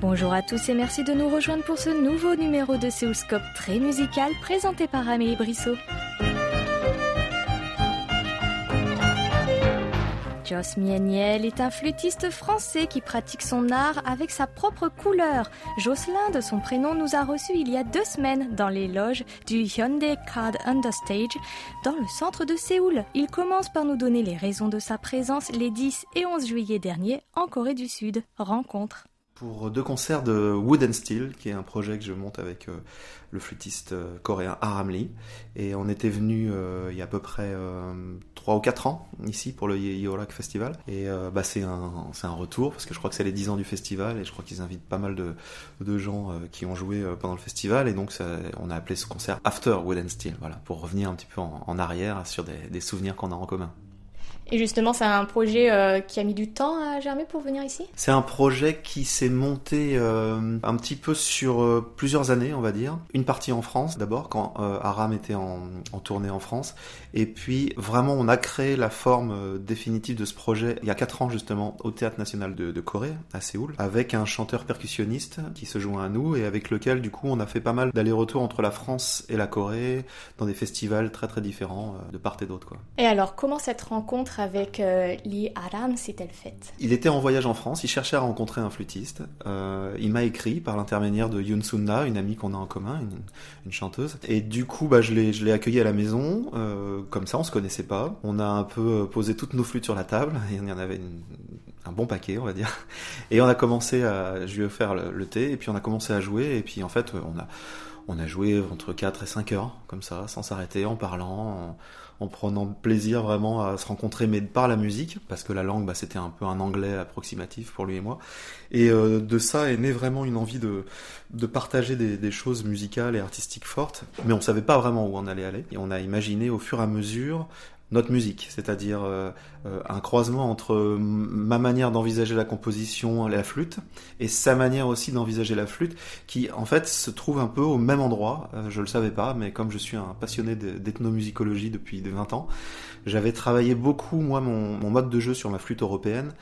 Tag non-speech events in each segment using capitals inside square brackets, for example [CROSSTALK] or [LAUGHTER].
Bonjour à tous et merci de nous rejoindre pour ce nouveau numéro de Séoulscope très musical présenté par Amélie Brissot. Jos Mieniel est un flûtiste français qui pratique son art avec sa propre couleur. Jocelyn, de son prénom, nous a reçus il y a deux semaines dans les loges du Hyundai Card Understage dans le centre de Séoul. Il commence par nous donner les raisons de sa présence les 10 et 11 juillet dernier en Corée du Sud. Rencontre pour deux concerts de Wood and Steel, qui est un projet que je monte avec euh, le flûtiste euh, coréen Aram Lee. Et on était venu euh, il y a à peu près trois ou quatre ans ici pour le Yeorak Festival. Et bah, c'est un, un retour parce que je crois que c'est les 10 ans du festival et je crois qu'ils invitent pas mal de, de gens qui ont joué pendant le festival. Et donc on a appelé ce concert After Wood and Steel, voilà, pour revenir un petit peu en, arrière sur des souvenirs qu'on a en commun. Et justement, c'est un projet euh, qui a mis du temps à germer pour venir ici? C'est un projet qui s'est monté euh, un petit peu sur euh, plusieurs années, on va dire. Une partie en France, d'abord, quand Aram était en, en, tournée en France. Et puis, vraiment, on a créé la forme définitive de ce projet il y a quatre ans, justement, au Théâtre National de, de, Corée, à Séoul, avec un chanteur percussionniste qui se joint à nous et avec lequel, du coup, on a fait pas mal d'allers-retours entre la France et la Corée, dans des festivals très très différents de part et d'autre. Et alors, comment cette rencontre avec euh, Lee Aram s'est-elle Il était en voyage en France, il cherchait à rencontrer un flûtiste. Euh, il m'a écrit par l'intermédiaire de Yoon Sunna, une amie qu'on a en commun, une, chanteuse. Et du coup, bah, je l'ai accueilli à la maison. Euh, comme ça, on se connaissait pas. On a un peu posé toutes nos flûtes sur la table. [LAUGHS] Il y en avait un bon paquet, on va dire. [LAUGHS] Et on a commencé à, je lui ai offert le, thé, et puis on a commencé à jouer, et puis en fait, on a, on a joué entre 4 et 5 heures, comme ça, sans s'arrêter, en parlant, prenant plaisir vraiment à se rencontrer, mais par la musique, parce que la langue, bah, c'était un peu un anglais approximatif pour lui et moi. Et euh, de ça est née vraiment une envie de, partager des, des, choses musicales et artistiques fortes, mais on savait pas vraiment où on allait aller. Et on a imaginé au fur et à mesure notre musique, c'est-à-dire euh, euh, un croisement entre ma manière d'envisager la composition, la flûte, et sa manière aussi d'envisager la flûte, qui en fait se trouve un peu au même endroit. Euh, je le savais pas, mais comme je suis un passionné d'ethnomusicologie depuis 20 ans, j'avais travaillé beaucoup moi mon, mode de jeu sur ma flûte européenne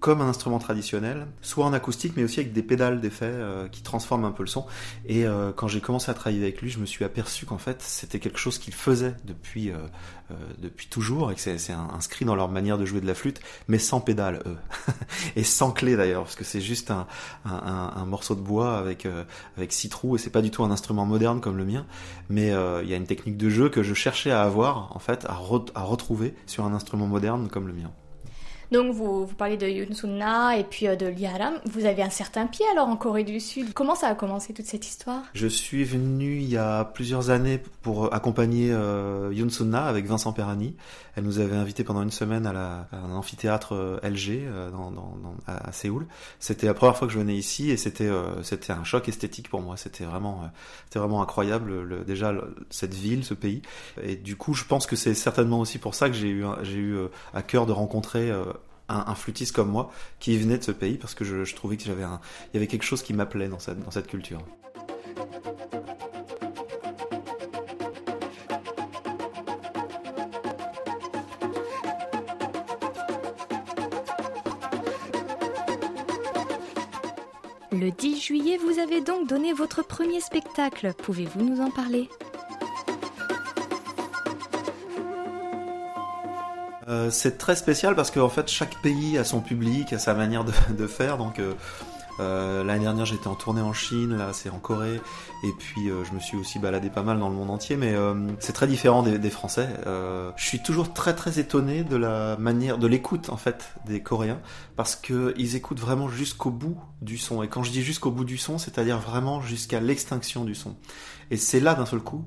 comme un instrument traditionnel, soit en acoustique, mais aussi avec des pédales d'effet euh, qui transforment un peu le son. Et euh, quand j'ai commencé à travailler avec lui, je me suis aperçu qu'en fait, c'était quelque chose qu'il faisait depuis, euh, depuis toujours, et que c'est inscrit dans leur manière de jouer de la flûte, mais sans pédales, eux. [LAUGHS] et sans clé d'ailleurs, parce que c'est juste un, un, un, morceau de bois avec, avec six trous, et c'est pas du tout un instrument moderne comme le mien, mais il y a une technique de jeu que je cherchais à avoir, en fait, à, à retrouver sur un instrument moderne comme le mien. Donc vous, vous parlez de Yoon et puis euh, de Liaram. Vous avez un certain pied alors en Corée du Sud. Comment ça a commencé toute cette histoire? Je suis venu il y a plusieurs années pour accompagner euh, avec Vincent Perani. Elle nous avait invité pendant une semaine à, la, à un amphithéâtre euh, LG euh, dans, dans, dans, à, Séoul. C'était la première fois que je venais ici et c'était euh, c'était un choc esthétique pour moi. C'était vraiment c'était vraiment incroyable le, déjà cette ville, ce pays. Et du coup, je pense que c'est certainement aussi pour ça que j'ai eu j'ai eu à cœur de rencontrer un, flûtiste comme moi qui venait de ce pays parce que je, trouvais qu'il y avait quelque chose qui m'appelait dans cette, dans cette culture. Le 10 juillet, vous avez donc donné votre premier spectacle. Pouvez-vous nous en parler? Euh, c'est très spécial parce qu'en fait chaque pays a son public, a sa manière [LAUGHS] de, faire. Donc euh, euh, l'année dernière j'étais en tournée en Chine, là c'est en Corée, et puis je me suis aussi baladé pas mal dans le monde entier, mais c'est très différent des, Français. je suis toujours très très étonné de la manière, de l'écoute en fait des Coréens, parce que ils écoutent vraiment jusqu'au bout du son. Et quand je dis jusqu'au bout du son, c'est-à-dire vraiment jusqu'à l'extinction du son. Et c'est là d'un seul coup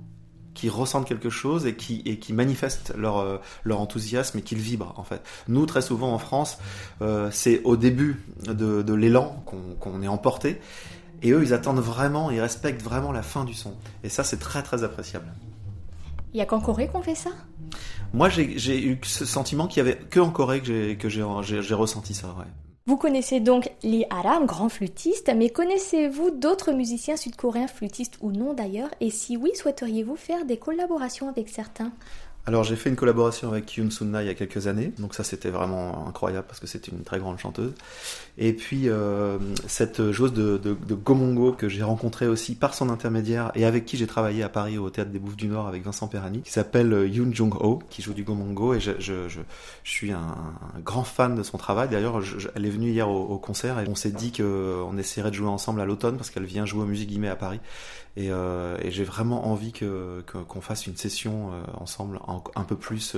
qui ressentent quelque chose et qui, et qui manifestent leur, euh, leur enthousiasme et qu'ils vibrent en fait. Nous, très souvent en France, euh, c'est au début de, de l'élan qu'on est emporté et eux, ils attendent vraiment, ils respectent vraiment la fin du son. Et ça, c'est très très appréciable. Il y a qu'en Corée qu'on fait ça? Moi, j'ai eu ce sentiment qu'il y avait que en Corée que j'ai ressenti ça, ouais. Vous connaissez donc Lee Aram, grand flûtiste, mais connaissez-vous d'autres musiciens sud-coréens, flûtistes ou non d'ailleurs? Et si oui, souhaiteriez-vous faire des collaborations avec certains? Alors j'ai fait une collaboration avec Yoon Sunna il y a quelques années, donc ça c'était vraiment incroyable parce que c'était une très grande chanteuse. Et puis euh, cette joueuse de, de, de Gomongo que j'ai rencontrée aussi par son intermédiaire et avec qui j'ai travaillé à Paris au Théâtre des Bouffes du Nord avec Vincent Perani, qui s'appelle euh, Yoon Jung Ho, qui joue du Gomongo et je, je, je, je suis un, grand fan de son travail. D'ailleurs elle est venue hier au, concert et on s'est dit qu'on essaierait de jouer ensemble à l'automne parce qu'elle vient jouer au Musique Guillemets à Paris. Et, euh, j'ai vraiment envie que qu'on fasse une session euh, ensemble un, peu plus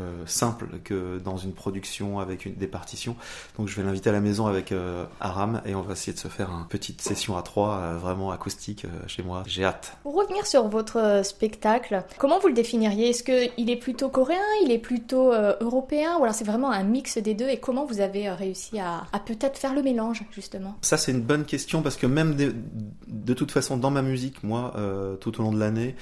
euh, simple que dans une production avec une, des partitions. Donc je vais l'inviter à la maison avec euh, Aram et on va essayer de se faire une petite session à trois euh, vraiment acoustique euh, chez moi. J'ai hâte. Pour revenir sur votre spectacle, comment vous le définiriez? Est-ce qu'il est plutôt coréen, il est plutôt européen ou alors c'est vraiment un mix des deux? Et comment vous avez réussi à, à peut-être faire le mélange justement? Ça c'est une bonne question parce que même de, de toute façon dans ma musique moi, euh, tout au long de l'année,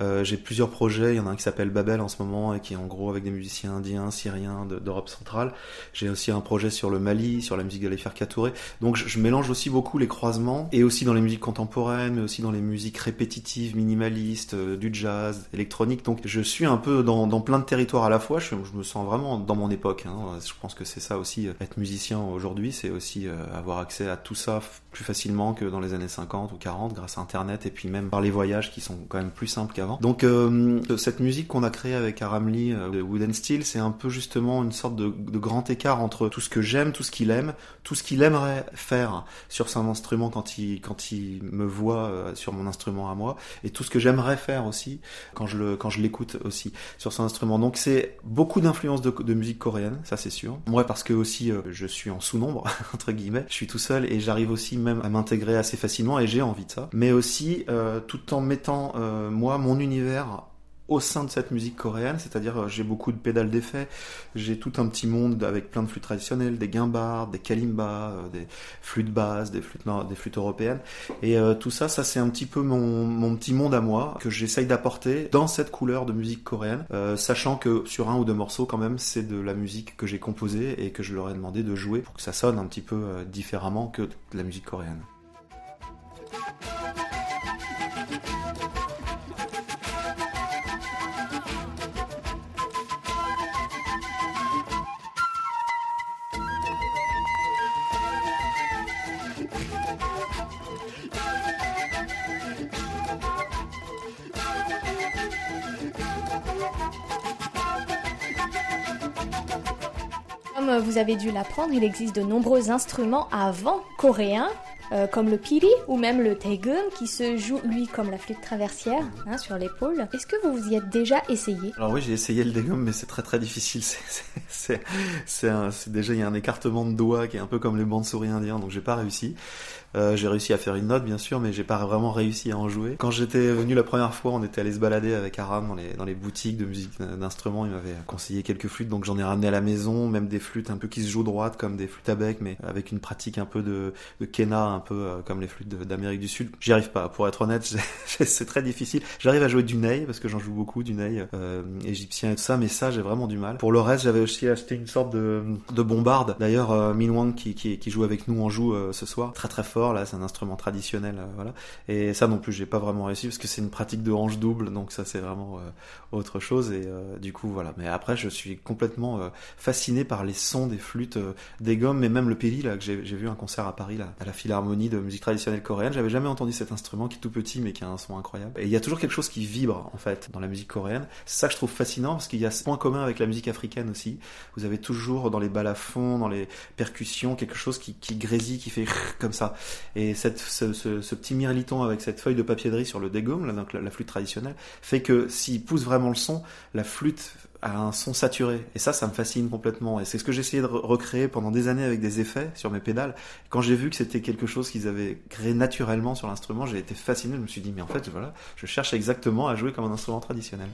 euh, j'ai plusieurs projets. Il y en a un qui s'appelle Babel en ce moment et qui est en gros avec des musiciens indiens, syriens, d'Europe centrale. J'ai aussi un projet sur le Mali, sur la musique d'Alifer Katouré. Donc je, mélange aussi beaucoup les croisements et aussi dans les musiques contemporaines, mais aussi dans les musiques répétitives, minimalistes, euh, du jazz, électronique. Donc je suis un peu dans, plein de territoires à la fois. Je, me sens vraiment dans mon époque. Hein. Je pense que c'est ça aussi, être musicien aujourd'hui, c'est aussi euh, avoir accès à tout ça plus facilement que dans les années 50 ou 40 grâce à Internet et puis même par les voyages qui sont quand même plus simples qu'avant. Donc euh, cette musique qu'on a créée avec Aram Lee euh, de Wooden Steel, c'est un peu justement une sorte de, grand écart entre tout ce que j'aime, tout ce qu'il aime, tout ce qu'il aimerait faire sur son instrument quand il quand il me voit euh, sur mon instrument à moi, et tout ce que j'aimerais faire aussi quand je l'écoute aussi sur son instrument. Donc c'est beaucoup d'influence de, musique coréenne, ça c'est sûr. Moi parce que aussi euh, je suis en sous-nombre [LAUGHS] entre guillemets, je suis tout seul et j'arrive aussi même à m'intégrer assez facilement et j'ai envie de ça. Mais aussi tout en mettant moi mon univers au sein de cette musique coréenne, c'est-à-dire euh, j'ai beaucoup de pédales d'effet, j'ai tout un petit monde avec plein de flûtes traditionnelles, des guimbards, des kalimbas, euh, des flûtes basses, des flûtes, des flûtes européennes, et euh, tout ça, ça c'est un petit peu mon, mon, petit monde à moi que j'essaye d'apporter dans cette couleur de musique coréenne, sachant que sur un ou deux morceaux quand même c'est de la musique que j'ai composée et que je leur ai demandé de jouer pour que ça sonne un petit peu différemment que de la musique coréenne. Vous avez dû l'apprendre, il existe de nombreux instruments avant coréens, euh, comme le piri ou même le taegum, qui se joue lui comme la flûte traversière hein, sur l'épaule. Est-ce que vous vous y êtes déjà essayé? Alors oui, j'ai essayé le taegum, mais c'est très très difficile. [LAUGHS] C'est déjà il y a un écartement de doigts qui est un peu comme les bandes souris indiens, donc j'ai pas réussi. Euh, j'ai réussi à faire une note, bien sûr, mais j'ai pas vraiment réussi à en jouer. Quand j'étais venu la première fois, on était allé se balader avec Aram dans les, dans les boutiques de musique d'instruments. Il m'avait conseillé quelques flûtes, donc j'en ai ramené à la maison, même des flûtes un peu qui se jouent droite, comme des flûtes à bec, mais avec une pratique un peu de, de kena, un peu euh, comme les flûtes d'Amérique du Sud. J'y arrive pas, pour être honnête, [LAUGHS] c'est très difficile. J'arrive à jouer du ney, parce que j'en joue beaucoup, du ney euh, égyptien et tout ça, mais ça, j'ai vraiment du mal. Pour le reste, j'avais aussi acheté une sorte de, de bombarde. D'ailleurs, euh, Min Wang, qui, qui, qui joue avec nous, en joue ce soir. Très très fort, là, c'est un instrument traditionnel, euh, voilà. Et ça non plus, j'ai pas vraiment réussi parce que c'est une pratique de hanche double, donc ça c'est vraiment euh, autre chose. Et euh, du coup voilà. Mais après, je suis complètement fasciné par les sons des flûtes, des gommes, mais même le peli là que j'ai vu un concert à Paris là, à la Philharmonie de musique traditionnelle coréenne. J'avais jamais entendu cet instrument qui est tout petit mais qui a un son incroyable. Et il y a toujours quelque chose qui vibre en fait dans la musique coréenne. C'est ça que je trouve fascinant parce qu'il y a ce point commun avec la musique africaine aussi. Vous avez toujours dans les balafons, dans les percussions, quelque chose qui, qui grésille, qui fait comme ça. Et ce, petit mirliton avec cette feuille de papier de sur le dégaume, la, flûte traditionnelle, fait que s'il pousse vraiment le son, la flûte a un son saturé. Et ça, ça me fascine complètement. Et c'est ce que j'ai essayé de recréer pendant des années avec des effets sur mes pédales. Quand j'ai vu que c'était quelque chose qu'ils avaient créé naturellement sur l'instrument, j'ai été fasciné. Je me suis dit, mais en fait, voilà, je cherche exactement à jouer comme un instrument traditionnel.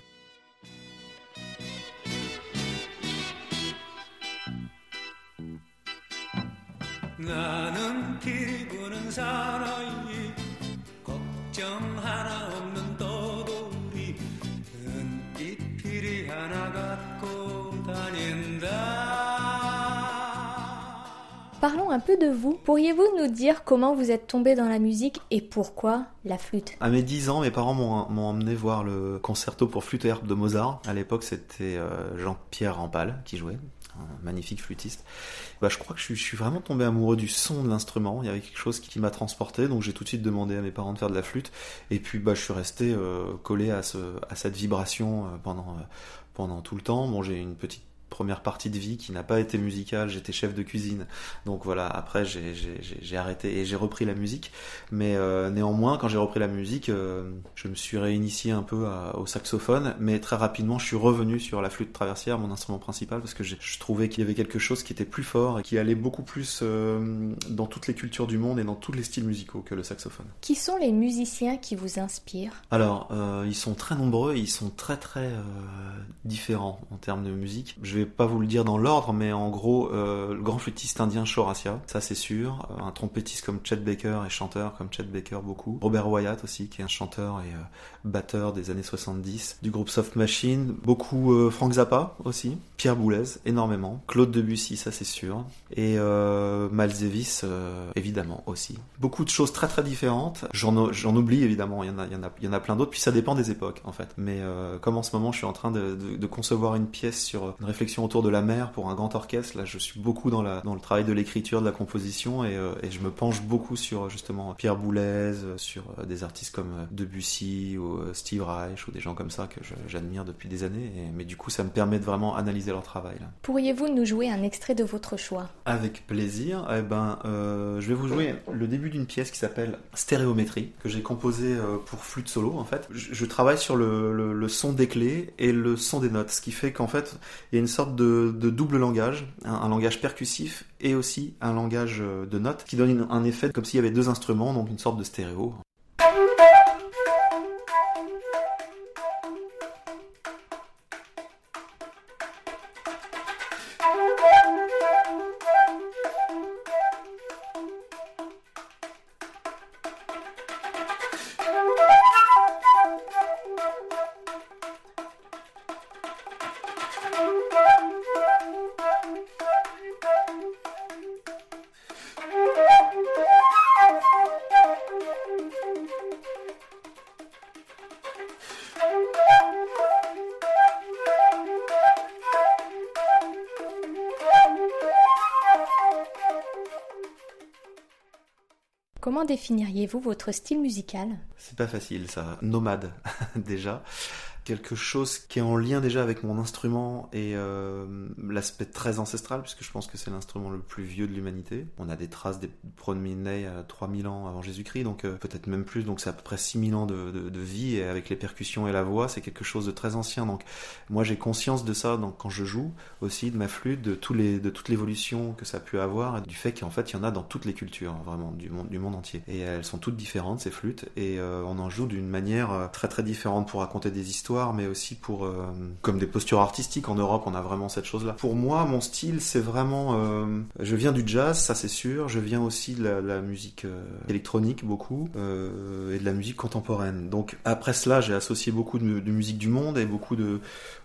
사나이 걱정 하나 없는 떠돌이 은빛 피리 하나 갖고 다닌다 parlons un peu de vous. Pourriez-vous nous dire comment vous êtes tombé dans la musique et pourquoi la flûte À mes 10 ans, mes parents m'ont emmené voir le concerto pour flûte et harpe de Mozart. À l'époque, c'était euh, Jean-Pierre Rampal qui jouait magnifique flûtiste. Bah, je crois que je suis, vraiment tombé amoureux du son de l'instrument. Il y avait quelque chose qui, m'a transporté, donc j'ai tout de suite demandé à mes parents de faire de la flûte. Et puis bah, je suis resté euh, collé à, ce, à cette vibration euh, pendant, pendant tout le temps. Bon, j'ai une petite première partie de vie qui n'a pas été musicale, j'étais chef de cuisine. Donc voilà, après j'ai arrêté et j'ai repris la musique. Mais euh, néanmoins, quand j'ai repris la musique, euh, je me suis réinitié un peu au saxophone, mais très rapidement je suis revenu sur la flûte traversière, mon instrument principal, parce que je trouvais qu'il y avait quelque chose qui était plus fort et qui allait beaucoup plus euh, dans toutes les cultures du monde et dans tous les styles musicaux que le saxophone. Qui sont les musiciens qui vous inspirent? Alors, ils sont très nombreux, ils sont très très différents en termes de musique. Je vais pas vous le dire dans l'ordre, mais en gros, euh, le grand flûtiste indien Shorasia, ça c'est sûr. Euh, un trompettiste comme Chet Baker et chanteur comme Chet Baker beaucoup. Robert Wyatt aussi, qui est un chanteur et euh, batteur des années 70 du groupe Soft Machine. Beaucoup Frank Zappa aussi. Pierre Boulez, énormément. Claude Debussy, ça c'est sûr. Et Miles Davis, évidemment aussi. Beaucoup de choses très très différentes. J'en oublie évidemment, il y en a, y en a, y en a plein d'autres. Puis ça dépend des époques en fait. Mais comme en ce moment, je suis en train de concevoir une pièce sur une réflexion autour de la mer pour un grand orchestre. Là, je suis beaucoup dans, la, dans le travail de l'écriture, de la composition, et, euh, et, je me penche beaucoup sur justement Pierre Boulez, euh, sur euh, des artistes comme Debussy ou Steve Reich ou des gens comme ça que j'admire depuis des années. Et, mais du coup, ça me permet de vraiment analyser leur travail. Pourriez-vous nous jouer un extrait de votre choix? Avec plaisir. Eh ben, euh, je vais vous jouer le début d'une pièce qui s'appelle Stéréométrie que j'ai composée pour flûte solo. En fait, je, je travaille sur le, le, le son des clés et le son des notes, ce qui fait qu'en fait, il y a une sorte de, double langage, un, langage percussif et aussi un langage euh, de notes qui donne un effet comme s'il y avait deux instruments, donc une sorte de stéréo. Définiriez-vous votre style musical? C'est pas facile ça. Nomade [LAUGHS] déjà quelque chose qui est en lien déjà avec mon instrument et euh, l'aspect très ancestral, puisque je pense que c'est l'instrument le plus vieux de l'humanité. On a des traces des promenades à 3000 ans avant Jésus-Christ, donc euh, peut-être même plus, donc c'est à peu près 6000 ans de, de, vie, et avec les percussions et la voix, c'est quelque chose de très ancien. Donc moi j'ai conscience de ça donc, quand je joue aussi, de ma flûte, de, tous les, de toute l'évolution que ça a pu avoir, et du fait qu'en fait il y en a dans toutes les cultures, vraiment, du monde, du monde entier. Et elles sont toutes différentes, ces flûtes, et euh, on en joue d'une manière très très différente pour raconter des histoires mais aussi pour euh, comme des postures artistiques en Europe, on a vraiment cette chose-là. Pour moi, mon style, c'est vraiment, euh, je viens du jazz, ça c'est sûr. Je viens aussi de la, musique euh, électronique beaucoup et de la musique contemporaine. Donc après cela, j'ai associé beaucoup de, musique du monde et beaucoup de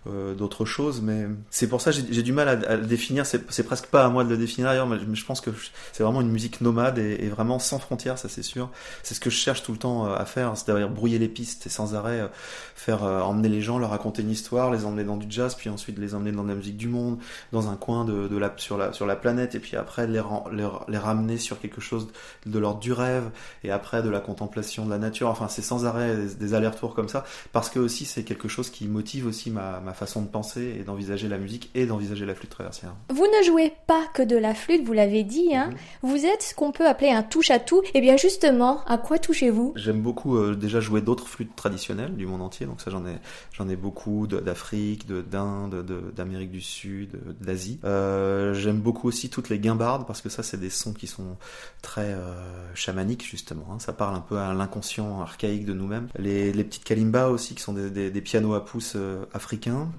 d'autres choses, mais c'est pour ça j'ai du mal à, le définir. C'est presque pas à moi de le définir d'ailleurs, mais je pense que c'est vraiment une musique nomade et, vraiment sans frontières, ça c'est sûr. C'est ce que je cherche tout le temps à faire, c'est-à-dire brouiller les pistes et sans arrêt faire emmener les gens, leur raconter une histoire, les emmener dans du jazz, puis ensuite les emmener dans la musique du monde, dans un coin de, de la, sur, la, sur la planète, et puis après les, les, ramener sur quelque chose de l'ordre du rêve, et après de la contemplation de la nature. Enfin, c'est sans arrêt des, allers-retours comme ça, parce que aussi c'est quelque chose qui motive aussi ma, ma façon de penser et d'envisager la musique et d'envisager la flûte traversière. Vous ne jouez pas que de la flûte, vous l'avez dit, hein. Mhm. Vous êtes ce qu'on peut appeler un touche-à-tout. Et eh bien justement, à quoi touchez-vous? J'aime beaucoup euh, déjà jouer d'autres flûtes traditionnelles du monde entier, donc ça j'en ai J'en ai beaucoup d'Afrique, d'Inde, d'Amérique du Sud, d'Asie. Euh, J'aime beaucoup aussi toutes les guimbardes parce que ça, c'est des sons qui sont très euh, chamaniques justement. Hein. Ça parle un peu à l'inconscient archaïque de nous-mêmes. Les, les, petites kalimbas aussi qui sont des, des, des pianos à pouces euh,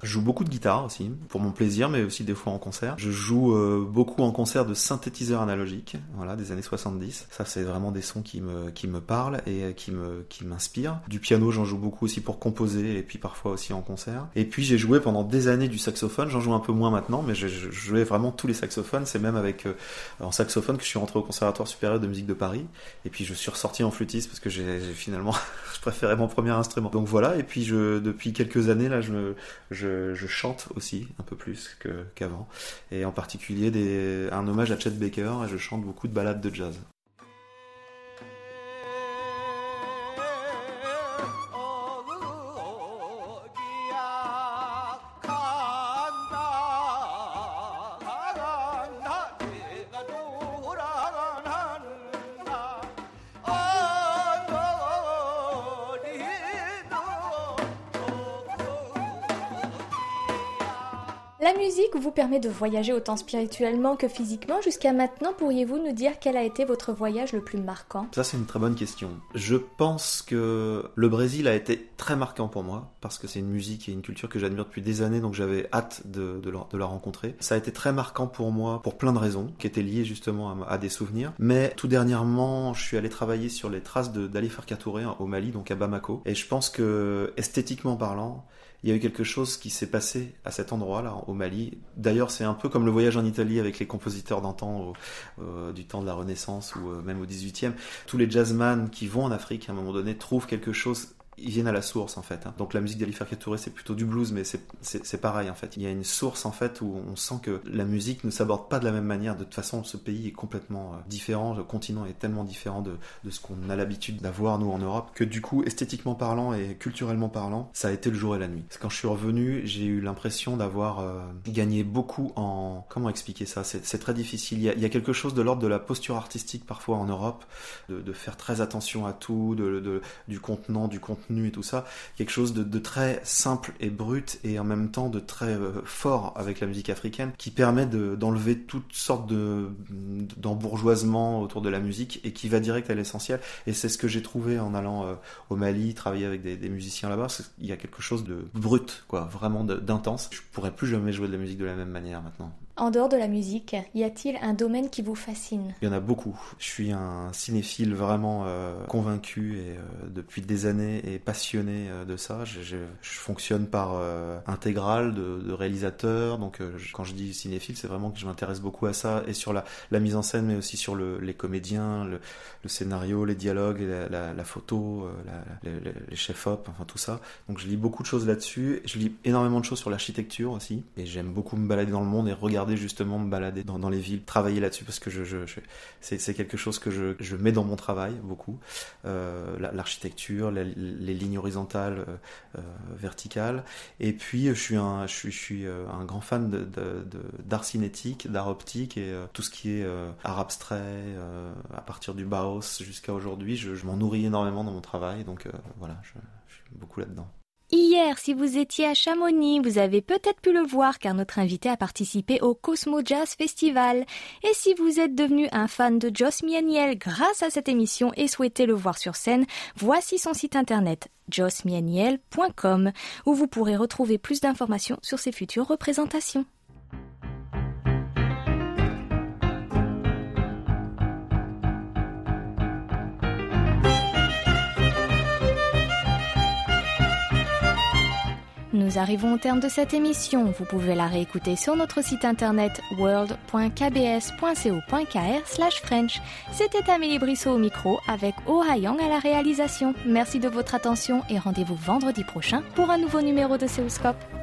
Je joue beaucoup de guitare aussi pour mon plaisir, mais aussi des fois en concert. Je joue euh, beaucoup en concert de synthétiseurs analogiques, voilà, des années 70. Ça, c'est vraiment des sons qui me qui me parlent et qui me qui m'inspirent. Du piano, j'en joue beaucoup aussi pour composer et puis parfois aussi en concert. Et puis j'ai joué pendant des années du saxophone, j'en joue un peu moins maintenant, mais je, jouais vraiment tous les saxophones. C'est même avec euh, en saxophone que je suis rentré au Conservatoire supérieur de musique de Paris. Et puis je suis ressorti en flûtiste parce que j'ai finalement [LAUGHS] je préférais mon premier instrument. Donc voilà. Et puis je depuis quelques années là, je, je, je chante aussi un peu plus qu'avant. et en particulier des, un hommage à Chet Baker. Et je chante beaucoup de ballades de jazz. La musique vous permet de voyager autant spirituellement que physiquement. Jusqu'à maintenant, pourriez-vous nous dire quel a été votre voyage le plus marquant? Ça, c'est une très bonne question. Je pense que le Brésil a été très marquant pour moi parce que c'est une musique et une culture que j'admire depuis des années, donc j'avais hâte de, la, rencontrer. Ça a été très marquant pour moi pour plein de raisons qui étaient liées justement à, des souvenirs. Mais tout dernièrement, je suis allé travailler sur les traces d'Ali Farka Touré au Mali, donc à Bamako. Et je pense que esthétiquement parlant, il y a eu quelque chose qui s'est passé à cet endroit-là, au Mali. D'ailleurs, c'est un peu comme le voyage en Italie avec les compositeurs d'antan du temps de la Renaissance ou euh, même au 18e. Tous les jazzman qui vont en Afrique, à un moment donné, trouvent quelque chose ils viennent à la source en fait. Hein. Donc la musique d'Ali Farka Touré c'est plutôt du blues, mais c'est pareil en fait. Il y a une source en fait où on sent que la musique ne s'aborde pas de la même manière. De toute façon, ce pays est complètement euh, différent, le continent est tellement différent de, de ce qu'on a l'habitude d'avoir nous en Europe que du coup, esthétiquement parlant et culturellement parlant, ça a été le jour et la nuit. Quand je suis revenu, j'ai eu l'impression d'avoir euh, gagné beaucoup en comment expliquer ça? C'est très difficile. Il y, a, il y, a, quelque chose de l'ordre de la posture artistique parfois en Europe, de, de faire très attention à tout, de, de, du contenant, du contenu et tout ça, quelque chose de, très simple et brut et en même temps de très euh, fort avec la musique africaine qui permet d'enlever toutes sortes de d'embourgeoisement autour de la musique et qui va direct à l'essentiel. Et c'est ce que j'ai trouvé en allant euh, au Mali, travailler avec des, des musiciens là-bas. Il y a quelque chose de brut, quoi, vraiment d'intense. Je pourrais plus jamais jouer de la musique de la même manière maintenant. En dehors de la musique, y a-t-il un domaine qui vous fascine? Il y en a beaucoup. Je suis un cinéphile vraiment euh, convaincu et euh, depuis des années et passionné euh, de ça. Je, fonctionne par intégrale de, réalisateur. Donc quand je dis cinéphile, c'est vraiment que je m'intéresse beaucoup à ça et sur la, mise en scène, mais aussi sur le, les comédiens, le, scénario, les dialogues, la photo, les, les chefs-op, enfin tout ça. Donc je lis beaucoup de choses là-dessus. Je lis énormément de choses sur l'architecture aussi. Et j'aime beaucoup me balader dans le monde et regarder justement me balader dans, les villes, travailler là-dessus parce que c'est quelque chose que je, mets dans mon travail beaucoup. Euh, l'architecture, les, lignes horizontales, euh, euh, verticales. Et puis je suis un, un grand fan d'art de, cinétique, d'art optique et tout ce qui est art abstrait, à partir du Bauhaus jusqu'à aujourd'hui, je, m'en nourris énormément dans mon travail. Donc voilà, je suis beaucoup là-dedans. Hier, si vous étiez à Chamonix, vous avez peut-être pu le voir car notre invité a participé au Cosmo Jazz Festival. Et si vous êtes devenu un fan de Joss Mianiel grâce à cette émission et souhaitez le voir sur scène, voici son site internet jossmianiel.com où vous pourrez retrouver plus d'informations sur ses futures représentations. Nous arrivons au terme de cette émission. Vous pouvez la réécouter sur notre site internet world.kbs.co.kr French. C'était Amélie Brissot au micro avec Oh Yang à la réalisation. Merci de votre attention et rendez-vous vendredi prochain pour un nouveau numéro de Seoulscope.